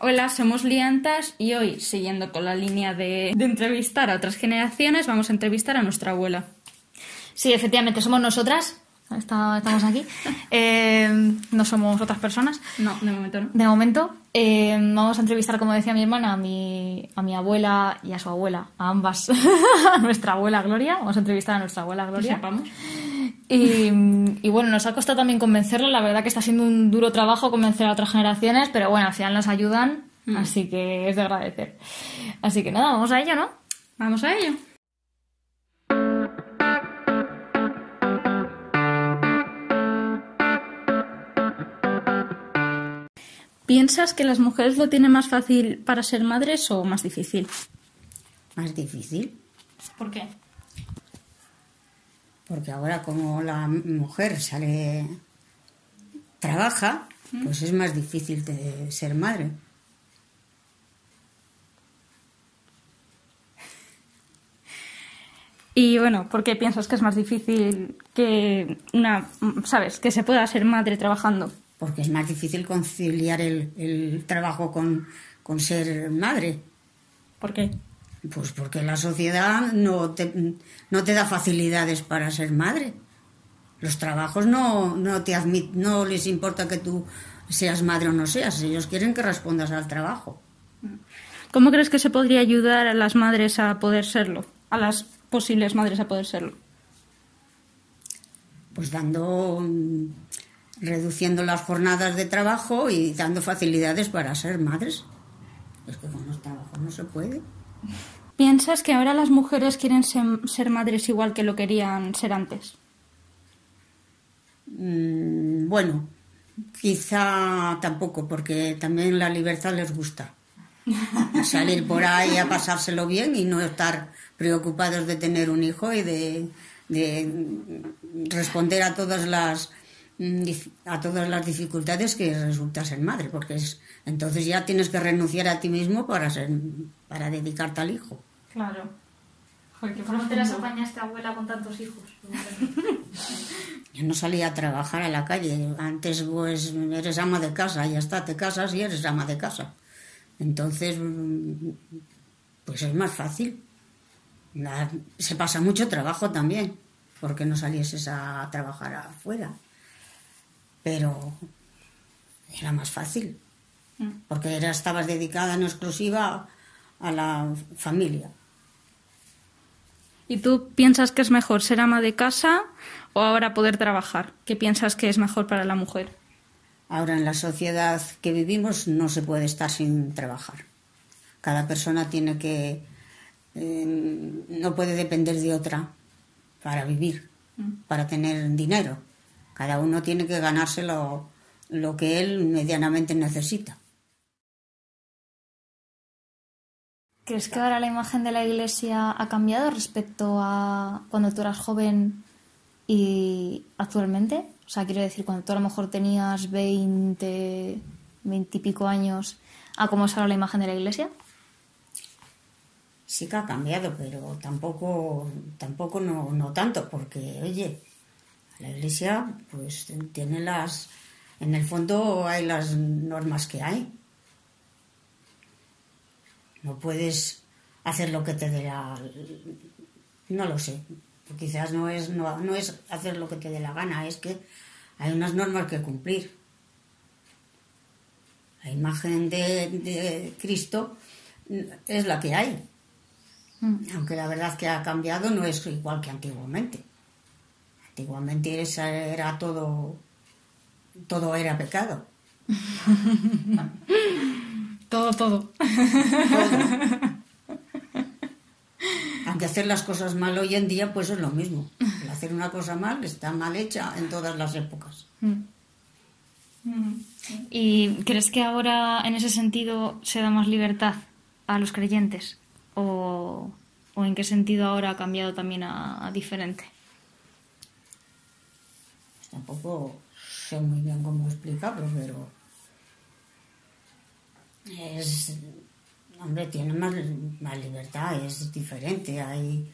Hola, somos Liantas y hoy, siguiendo con la línea de, de entrevistar a otras generaciones, vamos a entrevistar a nuestra abuela. Sí, efectivamente, somos nosotras. Estamos aquí. Eh, no somos otras personas. No, de momento no. De momento, eh, vamos a entrevistar, como decía mi hermana, a mi, a mi abuela y a su abuela, a ambas, a nuestra abuela Gloria. Vamos a entrevistar a nuestra abuela Gloria. Y, y bueno, nos ha costado también convencerla. La verdad que está siendo un duro trabajo convencer a otras generaciones, pero bueno, al final nos ayudan, así que es de agradecer. Así que nada, vamos a ello, ¿no? Vamos a ello. ¿Piensas que las mujeres lo tienen más fácil para ser madres o más difícil? Más difícil, ¿Por qué? Porque ahora como la mujer sale, trabaja, pues es más difícil de ser madre. Y bueno, ¿por qué piensas que es más difícil que una, sabes, que se pueda ser madre trabajando? Porque es más difícil conciliar el, el trabajo con, con ser madre. ¿Por qué? Pues porque la sociedad no te, no te da facilidades para ser madre. Los trabajos no, no te admit, no les importa que tú seas madre o no seas, ellos quieren que respondas al trabajo. ¿Cómo crees que se podría ayudar a las madres a poder serlo? A las posibles madres a poder serlo. Pues dando, reduciendo las jornadas de trabajo y dando facilidades para ser madres. Es que con los trabajos no se puede. ¿Piensas que ahora las mujeres quieren ser madres igual que lo querían ser antes? Mm, Bueno, quizá tampoco, porque también la libertad les gusta. Salir por ahí a pasárselo bien y no estar preocupados de tener un hijo y de, de responder a todas las a todas las dificultades que resulta ser madre, porque es, entonces ya tienes que renunciar a ti mismo para ser para dedicarte al hijo. Claro. ¿Cómo te las apañaste, abuela, con tantos hijos? Yo no salía a trabajar a la calle. Antes, pues, eres ama de casa, ya está, te casas y eres ama de casa. Entonces, mm, pues es más fácil. La- se pasa mucho trabajo también, porque no salieses a trabajar afuera. Pero era más fácil, porque era, estabas dedicada en exclusiva a la familia. ¿Y tú piensas que es mejor ser ama de casa o ahora poder trabajar? ¿Qué piensas que es mejor para la mujer? Ahora en la sociedad que vivimos no se puede estar sin trabajar. Cada persona tiene que eh, no puede depender de otra para vivir, para tener dinero. Cada uno tiene que ganarse lo, lo que él medianamente necesita. ¿Crees que ahora la imagen de la iglesia ha cambiado respecto a cuando tú eras joven y actualmente? O sea, quiero decir, cuando tú a lo mejor tenías 20, 20 y pico años, ¿a cómo es ahora la imagen de la iglesia? Sí que ha cambiado, pero tampoco, tampoco no, no tanto, porque, oye, iglesia pues tiene las... En el fondo hay las normas que hay. No puedes hacer lo que te dé la... No lo sé. Quizás no es, no, no es hacer lo que te dé la gana, es que hay unas normas que cumplir. La imagen de, de Cristo es la que hay. Aunque la verdad que ha cambiado no es igual que antiguamente. Antiguamente era todo, todo era pecado. Todo, todo. Aunque hacer las cosas mal hoy en día pues es lo mismo. El hacer una cosa mal está mal hecha en todas las épocas. ¿Y crees que ahora en ese sentido se da más libertad a los creyentes? ¿O, o en qué sentido ahora ha cambiado también a, a diferente? Tampoco sé muy bien cómo explicarlo, pero es hombre tiene más, más libertad, es diferente. Hay,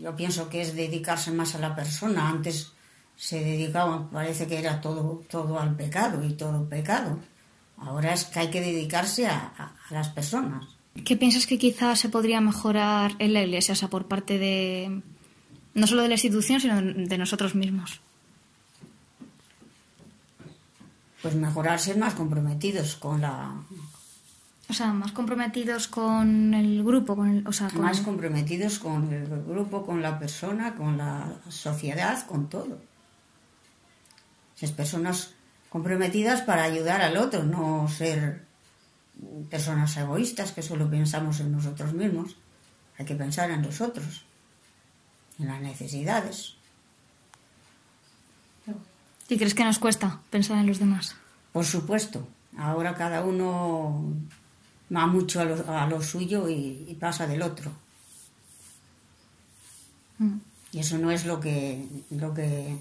yo pienso que es dedicarse más a la persona. Antes se dedicaba, parece que era todo, todo al pecado y todo pecado. Ahora es que hay que dedicarse a, a- las personas. ¿Qué piensas que quizás se podría mejorar en la iglesia? O sea, por parte de. No solo de la institución, sino de nosotros mismos. Pues mejorar ser más comprometidos con la... O sea, más comprometidos con el grupo, con el, o sea, con... Más comprometidos con el grupo, con la persona, con la sociedad, con todo. Ser personas comprometidas para ayudar al otro, no ser personas egoístas que solo pensamos en nosotros mismos. Hay que pensar en los otros, en las necesidades. ¿Y crees que nos cuesta pensar en los demás? Por supuesto, ahora cada uno va mucho a lo, a lo suyo y, y pasa del otro. Mm. Y eso no es lo que, lo que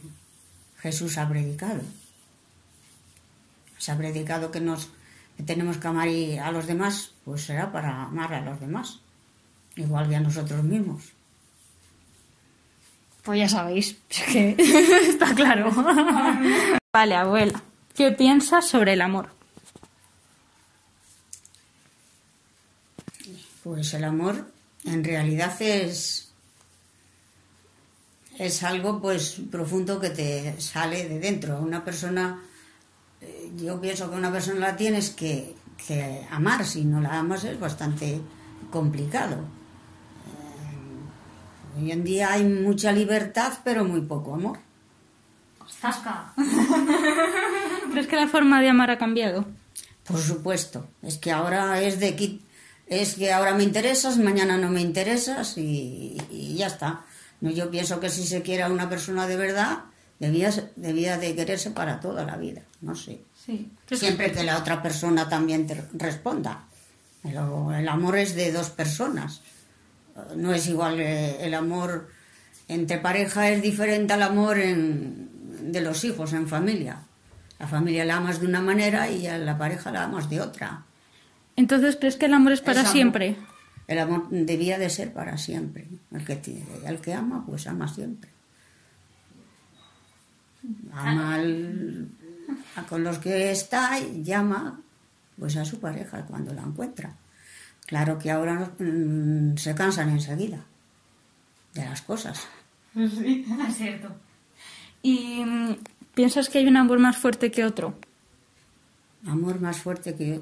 Jesús ha predicado. Se ha predicado que, nos, que tenemos que amar a los demás, pues será para amar a los demás, igual que a nosotros mismos. Pues ya sabéis, es que está claro. Vale, abuela. ¿Qué piensas sobre el amor? Pues el amor en realidad es es algo pues profundo que te sale de dentro. Una persona, eh, yo pienso que una persona la tienes que, que amar, si no la amas es bastante complicado. Hoy en día hay mucha libertad, pero muy poco amor. Zasca. ¿Crees que la forma de amar ha cambiado? Por supuesto, es que ahora es de qui- es que ahora me interesas, mañana no me interesas y, y ya está. No, yo pienso que si se quiere a una persona de verdad, debía, debía de quererse para toda la vida, no sé. Sí. Siempre que la otra persona también te responda. El, el amor es de dos personas. No es igual eh, el amor entre pareja, es diferente al amor en- de los hijos en familia. La familia la amas de una manera y a la pareja la amas de otra. Entonces, ¿crees que el amor es para Es amor. siempre? El amor debía de ser para siempre. El que, tiene- el que ama, pues ama siempre. Ama al- a con los que está y llama pues a su pareja cuando la encuentra. Claro que ahora mm, se cansan enseguida de las cosas. Sí, es cierto. ¿Y mm, piensas que hay un amor más fuerte que otro? Amor más fuerte que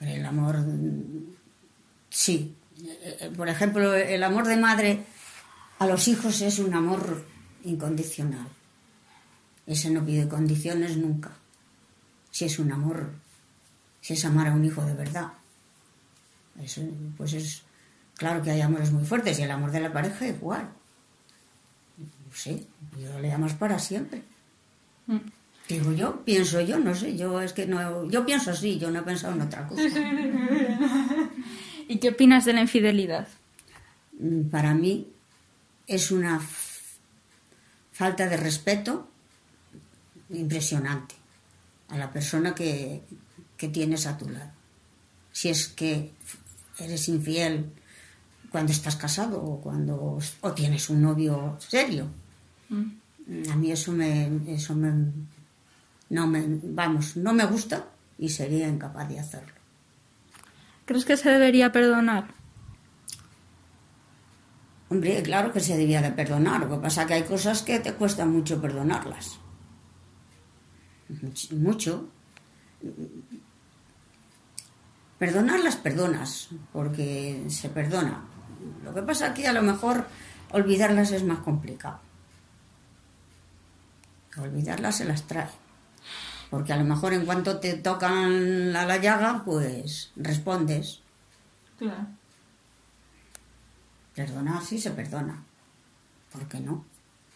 el amor mm, sí. Eh, eh, Por ejemplo, el amor de madre a los hijos es un amor incondicional. Ese no pide condiciones nunca. Si es un amor, si es amar a un hijo de verdad. Eso, pues es claro que hay amores muy fuertes y el amor de la pareja igual. Sí, yo le amas para siempre. Digo yo, pienso yo, no sé, yo es que no, yo pienso así, yo no he pensado en otra cosa. ¿Y qué opinas de la infidelidad? Mm, Para mí es una falta de respeto impresionante a la persona que, que tienes a tu lado. Si es que eres infiel cuando estás casado o cuando o tienes un novio serio. A mí eso me, eso me, no me, vamos, no me gusta y sería incapaz de hacerlo. ¿Crees que se debería perdonar? Hombre, claro que se debía de perdonar. Lo que pasa es que hay cosas que te cuesta mucho perdonarlas. Much- Mucho. Perdonarlas perdonas, porque se perdona. Lo que pasa que a lo mejor olvidarlas es más complicado. Olvidarlas se las trae. Porque a lo mejor en cuanto te tocan a la llaga, pues respondes. Claro. Perdonar sí se perdona. ¿Por qué no?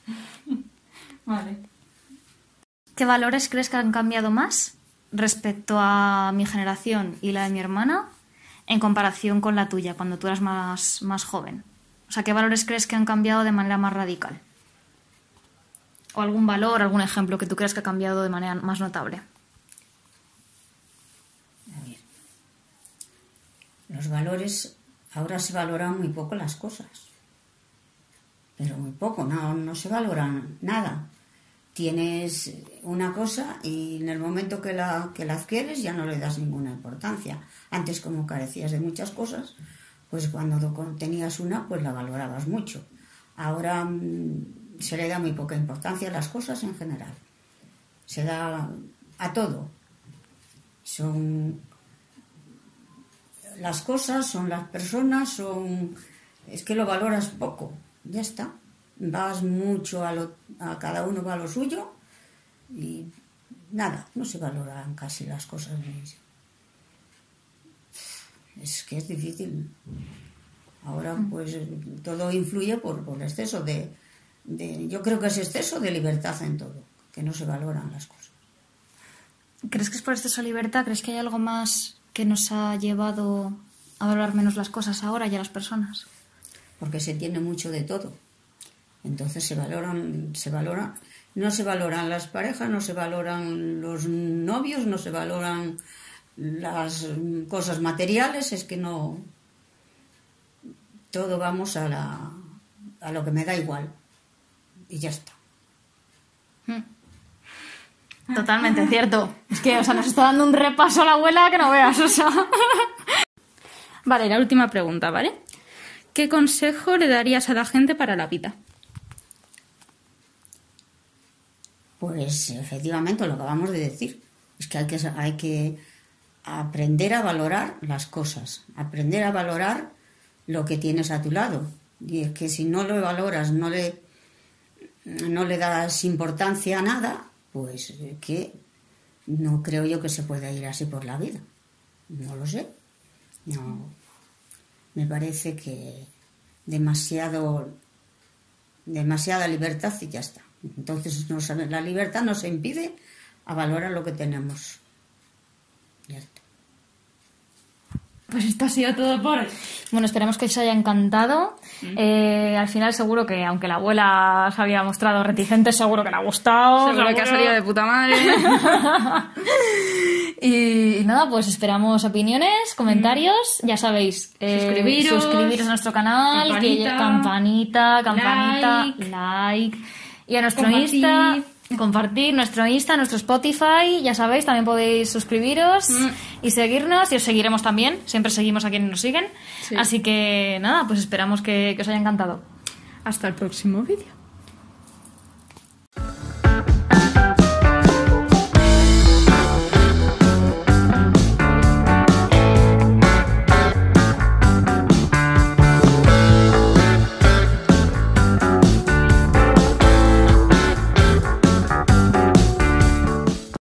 Vale. ¿Qué valores crees que han cambiado más respecto a mi generación y la de mi hermana en comparación con la tuya, cuando tú eras más, más joven? O sea, ¿qué valores crees que han cambiado de manera más radical? ¿O algún valor, algún ejemplo que tú creas que ha cambiado de manera más notable? Los valores, ahora se valoran muy poco las cosas. Pero muy poco, no, no se valoran nada. Tienes una cosa y en el momento que la, que la adquieres ya no le das ninguna importancia. Antes como carecías de muchas cosas, pues cuando tenías una, pues la valorabas mucho. Ahora mm, se le da muy poca importancia a las cosas en general. Se da a todo. Son las cosas, son las personas, son... Es que lo valoras poco, ya está vas mucho a, lo, a cada uno va a lo suyo y nada, no se valoran casi las cosas. Es que es difícil. Ahora pues todo influye por, por exceso de, de, Yo creo que es exceso de libertad en todo, que no se valoran las cosas. ¿Crees que es por exceso de libertad? ¿Crees que hay algo más que nos ha llevado a valorar menos las cosas ahora y a las personas? Porque se tiene mucho de todo. Entonces se valoran, se valora, no se valoran las parejas, no se valoran los novios, no se valoran las cosas materiales, es que no todo vamos a la a lo que me da igual y ya está. Hmm. Totalmente cierto. Es que, o sea, nos está dando un repaso a la abuela que no veas, o sea. Vale, la última pregunta, ¿vale? ¿Qué consejo le darías a la gente para la vida? Pues efectivamente lo que acabamos de decir, es que hay que, hay que aprender a valorar las cosas, aprender a valorar lo que tienes a tu lado. Y es que si no lo valoras, no le, no le das importancia a nada, pues que no creo yo que se pueda ir así por la vida. No lo sé. No. Me parece que demasiado demasiada libertad y ya está. Entonces la libertad nos impide a valorar lo que tenemos. Pues esto ha sido todo por Bueno, esperamos que os haya encantado. Mm. Eh, al final seguro que, aunque la abuela se había mostrado reticente, seguro que le ha gustado. Seguro, que ha salido de puta madre. y, nada, pues esperamos opiniones, comentarios. Ya sabéis, eh, suscribiros, a nuestro canal, campanita, campanita, campanita, like y a nuestro Insta, compartir nuestro Insta, nuestro Spotify, ya sabéis, también podéis suscribiros mm. y seguirnos y os seguiremos también, siempre seguimos a quienes nos siguen. Así que nada, pues esperamos que, que os haya encantado. Hasta el próximo vídeo.